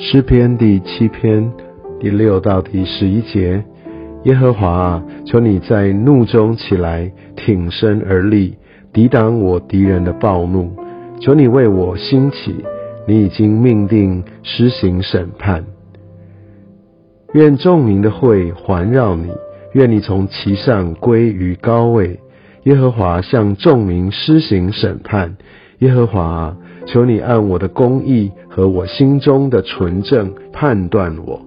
诗篇第七篇第六到第十一节：耶和华啊，求你在怒中起来，挺身而立，抵挡我敌人的暴怒。求你为我兴起，你已经命定施行审判。愿众民的会环绕你，愿你从其上归于高位。耶和华向众民施行审判。耶和华啊，求你按我的公义和我心中的纯正判断我。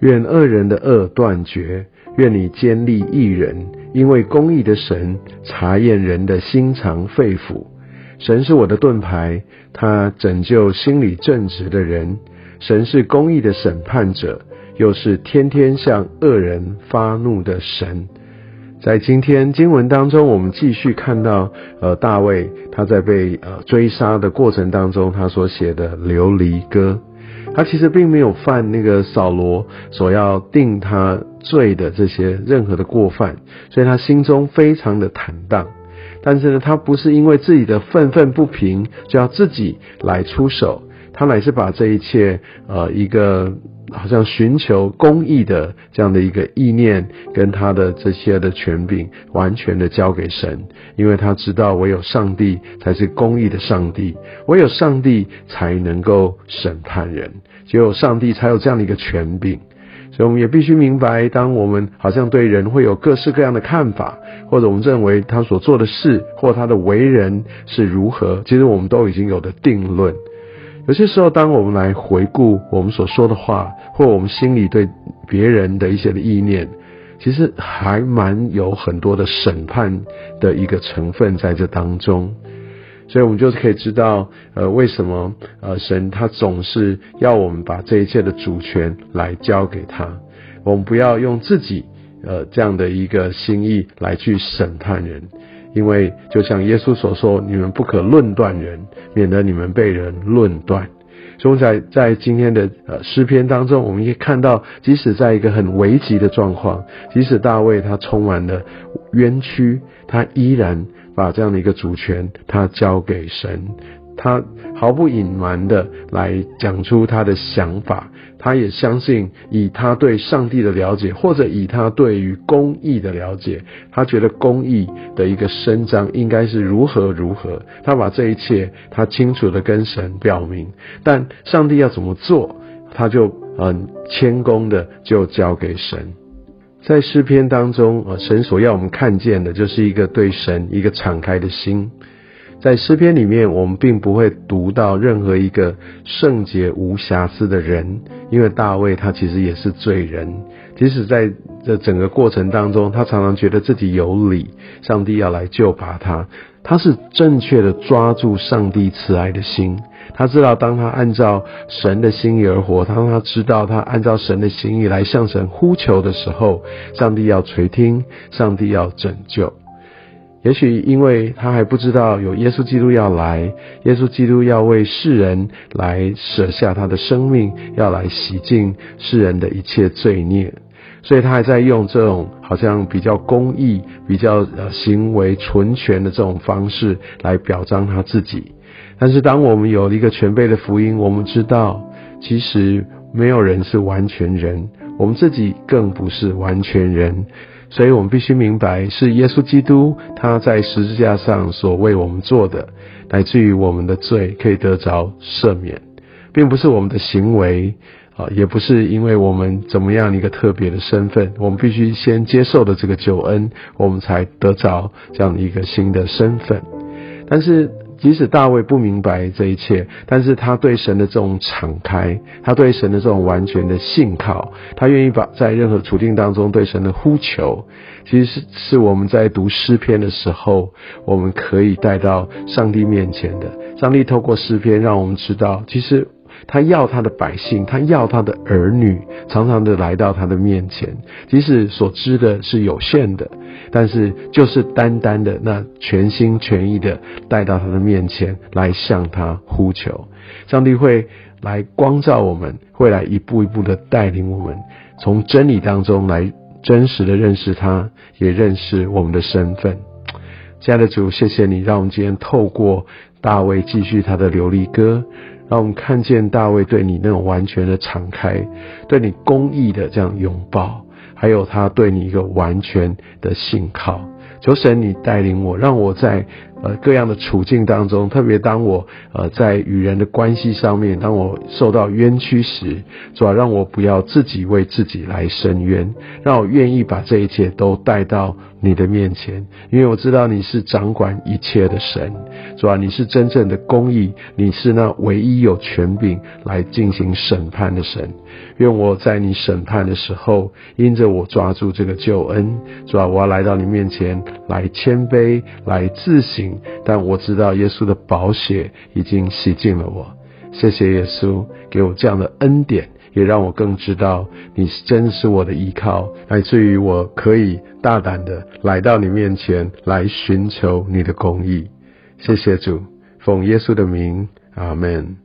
愿恶人的恶断绝，愿你坚立一人，因为公义的神查验人的心肠肺腑。神是我的盾牌，他拯救心里正直的人。神是公义的审判者，又是天天向恶人发怒的神。在今天经文当中，我们继续看到，呃，大卫他在被呃追杀的过程当中，他所写的流离歌，他其实并没有犯那个扫罗所要定他罪的这些任何的过犯，所以他心中非常的坦荡。但是呢，他不是因为自己的愤愤不平就要自己来出手，他乃是把这一切呃一个。好像寻求公义的这样的一个意念，跟他的这些的权柄，完全的交给神，因为他知道唯有上帝才是公义的上帝，唯有上帝才能够审判人，只有上帝才有这样的一个权柄。所以我们也必须明白，当我们好像对人会有各式各样的看法，或者我们认为他所做的事或他的为人是如何，其实我们都已经有的定论。有些时候，当我们来回顾我们所说的话，或我们心里对别人的一些的意念，其实还蛮有很多的审判的一个成分在这当中。所以，我们就是可以知道，呃，为什么呃神他总是要我们把这一切的主权来交给他，我们不要用自己呃这样的一个心意来去审判人。因为就像耶稣所说，你们不可论断人，免得你们被人论断。所以在在今天的呃诗篇当中，我们也看到，即使在一个很危急的状况，即使大卫他充满了冤屈，他依然把这样的一个主权他交给神。他毫不隐瞒的来讲出他的想法，他也相信以他对上帝的了解，或者以他对于公义的了解，他觉得公义的一个伸张应该是如何如何。他把这一切他清楚的跟神表明，但上帝要怎么做，他就很谦恭的就交给神。在诗篇当中，呃，神所要我们看见的就是一个对神一个敞开的心。在诗篇里面，我们并不会读到任何一个圣洁无瑕疵的人，因为大卫他其实也是罪人。即使在这整个过程当中，他常常觉得自己有理，上帝要来救拔他。他是正确的抓住上帝慈爱的心，他知道当他按照神的心意而活，当他知道他按照神的心意来向神呼求的时候，上帝要垂听，上帝要拯救。也许因为他还不知道有耶稣基督要来，耶稣基督要为世人来舍下他的生命，要来洗净世人的一切罪孽，所以他还在用这种好像比较公义、比较呃行为纯全的这种方式来表彰他自己。但是当我们有了一个全备的福音，我们知道其实没有人是完全人，我们自己更不是完全人。所以我们必须明白，是耶稣基督他在十字架上所为我们做的，乃至于我们的罪可以得着赦免，并不是我们的行为啊，也不是因为我们怎么样一个特别的身份，我们必须先接受的这个救恩，我们才得着这样一个新的身份，但是。即使大卫不明白这一切，但是他对神的这种敞开，他对神的这种完全的信靠，他愿意把在任何处境当中对神的呼求，其实是是我们在读诗篇的时候，我们可以带到上帝面前的。上帝透过诗篇让我们知道，其实。他要他的百姓，他要他的儿女，常常的来到他的面前，即使所知的是有限的，但是就是单单的那全心全意的带到他的面前来向他呼求，上帝会来光照我们，会来一步一步的带领我们，从真理当中来真实的认识他，也认识我们的身份。亲爱的主，谢谢你，让我们今天透过大卫继续他的流离歌。让我们看见大卫对你那种完全的敞开，对你公义的这样拥抱，还有他对你一个完全的信靠。求神你带领我，让我在。呃，各样的处境当中，特别当我呃在与人的关系上面，当我受到冤屈时，主要让我不要自己为自己来伸冤，让我愿意把这一切都带到你的面前，因为我知道你是掌管一切的神，主要你是真正的公义，你是那唯一有权柄来进行审判的神。愿我在你审判的时候，因着我抓住这个救恩，主要我要来到你面前来谦卑，来自省。但我知道耶稣的宝血已经洗净了我，谢谢耶稣给我这样的恩典，也让我更知道你真是我的依靠，来自于我可以大胆的来到你面前来寻求你的公义。谢谢主，奉耶稣的名，阿门。